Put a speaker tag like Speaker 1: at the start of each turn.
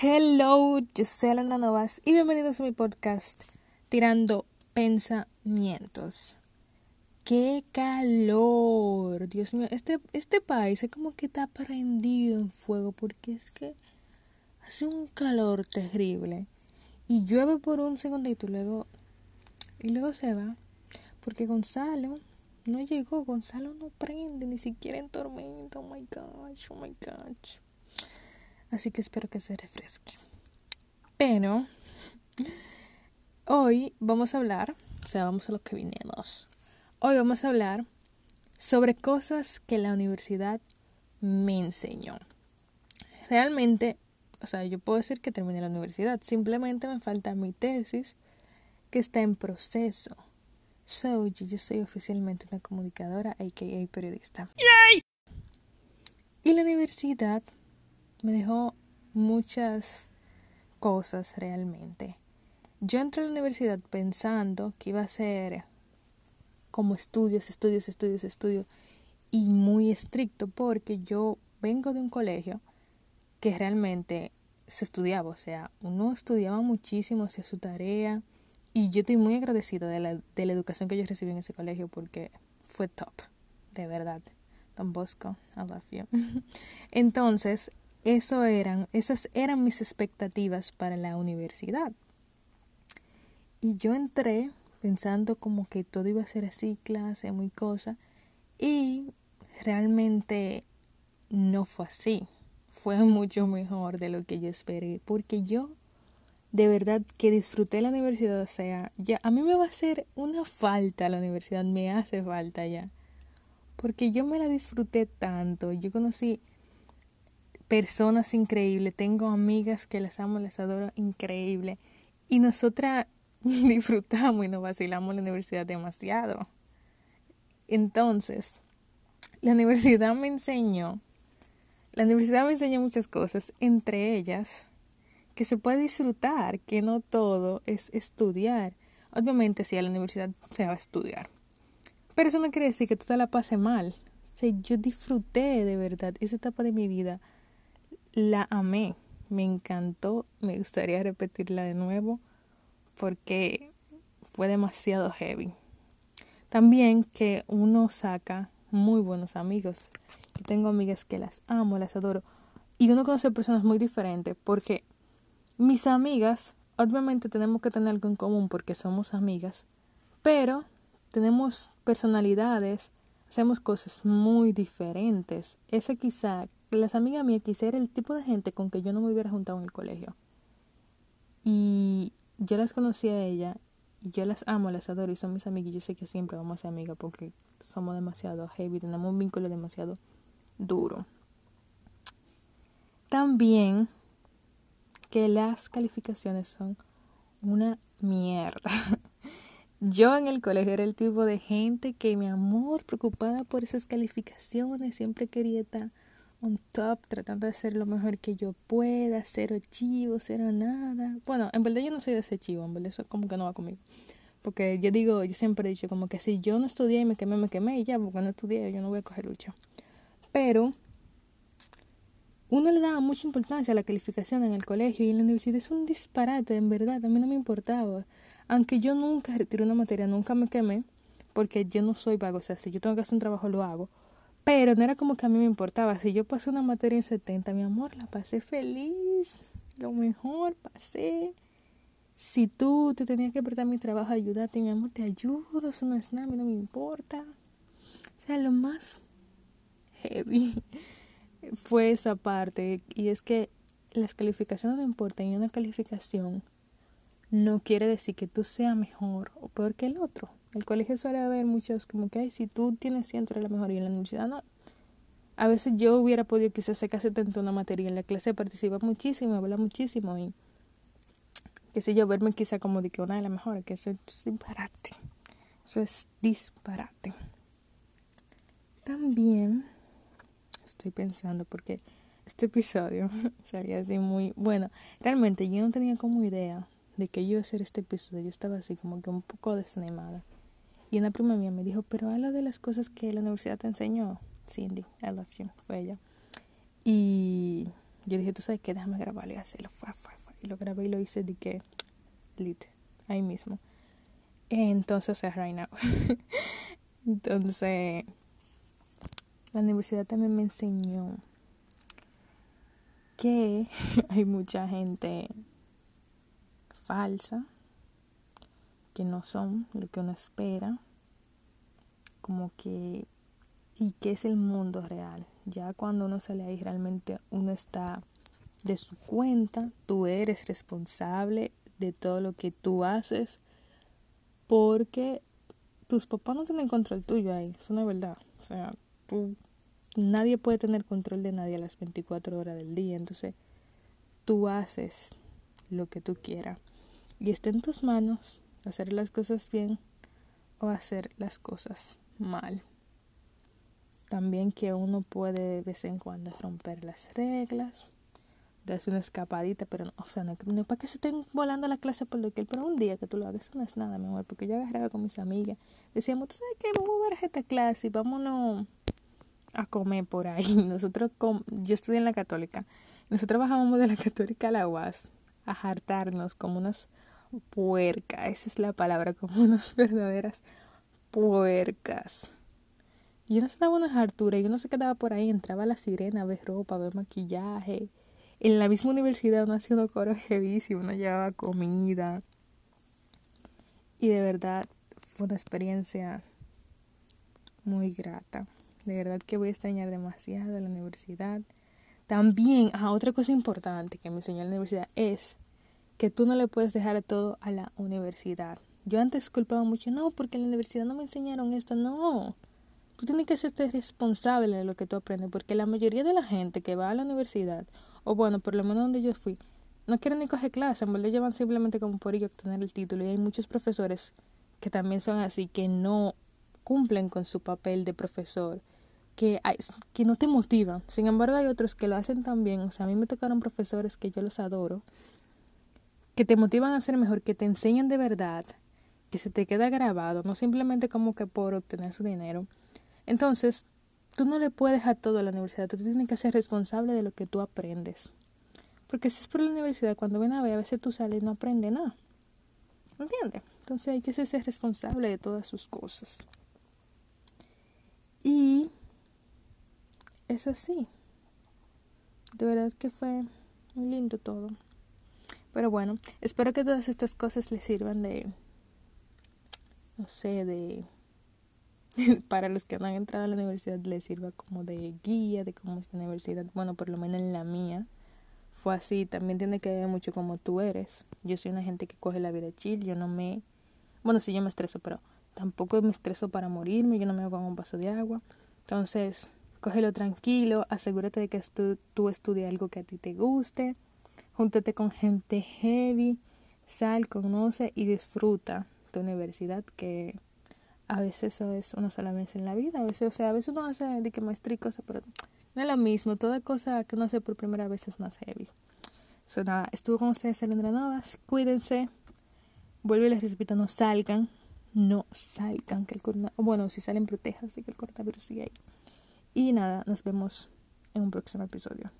Speaker 1: Hello, yo soy Alana Novas y bienvenidos a mi podcast Tirando Pensamientos. ¡Qué calor! Dios mío, este, este país es como que está prendido en fuego porque es que hace un calor terrible y llueve por un segundito y luego, y luego se va porque Gonzalo no llegó, Gonzalo no prende ni siquiera en tormenta. Oh my gosh, oh my gosh. Así que espero que se refresque. Pero hoy vamos a hablar, o sea, vamos a lo que vinimos. Hoy vamos a hablar sobre cosas que la universidad me enseñó. Realmente, o sea, yo puedo decir que terminé la universidad, simplemente me falta mi tesis que está en proceso. So, yo soy oficialmente una comunicadora, a.k.a. periodista. Y la universidad me dejó muchas cosas realmente. Yo entré a la universidad pensando que iba a ser como estudios, estudios, estudios, estudios y muy estricto porque yo vengo de un colegio que realmente se estudiaba, o sea, uno estudiaba muchísimo, hacía su tarea, y yo estoy muy agradecida de la, de la educación que yo recibí en ese colegio porque fue top, de verdad. Don Bosco, I love you. Entonces, eso eran, esas eran mis expectativas para la universidad. Y yo entré pensando como que todo iba a ser así, clase, muy cosa. Y realmente no fue así. Fue mucho mejor de lo que yo esperé. Porque yo de verdad que disfruté la universidad, o sea, ya a mí me va a hacer una falta la universidad, me hace falta ya. Porque yo me la disfruté tanto, yo conocí personas increíbles, tengo amigas que las amo, las adoro increíble y nosotras disfrutamos y nos vacilamos la universidad demasiado. Entonces, la universidad me enseñó, la universidad me enseñó muchas cosas, entre ellas que se puede disfrutar, que no todo es estudiar. Obviamente si a la universidad se va a estudiar. Pero eso no quiere decir que tú te la pases mal. O yo disfruté de verdad esa etapa de mi vida. La amé, me encantó, me gustaría repetirla de nuevo porque fue demasiado heavy. También que uno saca muy buenos amigos. Yo tengo amigas que las amo, las adoro. Y uno conoce personas muy diferentes porque mis amigas, obviamente tenemos que tener algo en común porque somos amigas, pero tenemos personalidades, hacemos cosas muy diferentes. Esa quizá, las amigas mías quizá era el tipo de gente con que yo no me hubiera juntado en el colegio. Y yo las conocí a ella, y yo las amo, las adoro y son mis amigas y yo sé que siempre vamos a ser amigas porque somos demasiado heavy, tenemos un vínculo demasiado duro. También que las calificaciones son una mierda. Yo en el colegio era el tipo de gente que mi amor, preocupada por esas calificaciones, siempre quería estar on top, tratando de hacer lo mejor que yo pueda, cero chivo, cero nada. Bueno, en verdad yo no soy de ese chivo, en verdad eso como que no va conmigo. Porque yo digo, yo siempre he dicho como que si yo no estudié y me quemé, me quemé y ya, porque no estudié, yo no voy a coger lucha. Pero uno le daba mucha importancia a la calificación en el colegio y en la universidad es un disparate, en verdad, a mí no me importaba. Aunque yo nunca retiré una materia, nunca me quemé, porque yo no soy vago, o sea, si yo tengo que hacer un trabajo lo hago. Pero no era como que a mí me importaba, si yo pasé una materia en 70, mi amor, la pasé feliz, lo mejor pasé. Si tú te tenías que prestar mi trabajo, ayúdate, mi amor, te ayudo, eso no es nada, no me importa. O sea, lo más heavy fue esa parte y es que las calificaciones no importan y una calificación no quiere decir que tú seas mejor o peor que el otro. El colegio suele haber muchos como que, si tú tienes siempre la mejor y en la universidad no. A veces yo hubiera podido quizás sacar 70 una materia en la clase participa muchísimo, habla muchísimo y qué sé yo, verme quizá como de que una de las mejores, que eso es disparate. Eso es disparate. También estoy pensando porque este episodio salía así muy bueno. Realmente yo no tenía como idea de que yo hacer este episodio. Yo estaba así como que un poco desanimada. Y una prima mía me dijo, pero habla de las cosas que la universidad te enseñó. Cindy, I love you, fue ella. Y yo dije, tú sabes qué, déjame grabarlo y hacerlo. Y lo grabé y lo hice de que, lit, ahí mismo. Entonces, o sea, right now. Entonces, la universidad también me enseñó que hay mucha gente falsa, que no son lo que uno espera, como que, y que es el mundo real. Ya cuando uno sale ahí realmente uno está de su cuenta, tú eres responsable de todo lo que tú haces, porque tus papás no tienen control tuyo ahí, eso no es verdad. O sea, tú nadie puede tener control de nadie a las 24 horas del día. Entonces, tú haces lo que tú quieras. Y está en tus manos hacer las cosas bien o hacer las cosas mal. También que uno puede de vez en cuando romper las reglas, darse una escapadita, pero no, o sea, no, para que se estén volando la clase por lo que pero un día que tú lo hagas, eso no es nada, mi amor, porque yo agarraba con mis amigas, decíamos, tú sabes qué, vamos a ver esta clase y vámonos a comer por ahí. Nosotros, yo estudié en la católica, nosotros bajábamos de la católica a la UAS a como unas puercas, esa es la palabra, como unas verdaderas puercas. Y uno se daba una hartura y uno se quedaba por ahí, entraba la sirena a ropa, a ver maquillaje. En la misma universidad uno hacía unos coros y uno llevaba comida. Y de verdad fue una experiencia muy grata. De verdad que voy a extrañar demasiado la universidad. También, ah, otra cosa importante que me enseñó la universidad es que tú no le puedes dejar todo a la universidad. Yo antes culpaba mucho, no, porque en la universidad no me enseñaron esto. No, tú tienes que ser responsable de lo que tú aprendes, porque la mayoría de la gente que va a la universidad, o bueno, por lo menos donde yo fui, no quieren ni coger clase, en verdad llevan simplemente como por ello obtener el título. Y hay muchos profesores que también son así, que no cumplen con su papel de profesor que, que no te motivan. Sin embargo, hay otros que lo hacen también. O sea, a mí me tocaron profesores que yo los adoro, que te motivan a ser mejor, que te enseñan de verdad, que se te queda grabado, no simplemente como que por obtener su dinero. Entonces, tú no le puedes a todo a la universidad, tú tienes que ser responsable de lo que tú aprendes. Porque si es por la universidad, cuando ven a ver, a veces tú sales y no aprendes nada. ¿Entiendes? Entonces hay que ser responsable de todas sus cosas. Y es así. De verdad que fue muy lindo todo. Pero bueno, espero que todas estas cosas les sirvan de, no sé, de, para los que no han entrado a la universidad les sirva como de guía de cómo es la universidad. Bueno, por lo menos en la mía fue así. También tiene que ver mucho como tú eres. Yo soy una gente que coge la vida chill. Yo no me, bueno, sí yo me estreso, pero tampoco me estreso para morirme. Yo no me hago un vaso de agua. Entonces, Cógelo tranquilo, asegúrate de que tú, tú estudies algo que a ti te guste, júntate con gente heavy, sal, conoce y disfruta tu universidad, que a veces eso es una sola vez en la vida, a veces, o sea, a veces uno hace de que maestría y cosas, pero no es lo mismo, toda cosa que uno hace por primera vez es más heavy. So, nada, estuvo con ustedes Alendra Novas, cuídense, vuelvo y les repito, no salgan, no salgan, que el coronavirus, bueno, si salen protejan, así que el coronavirus sigue ahí. Y nada, nos vemos en un próximo episodio.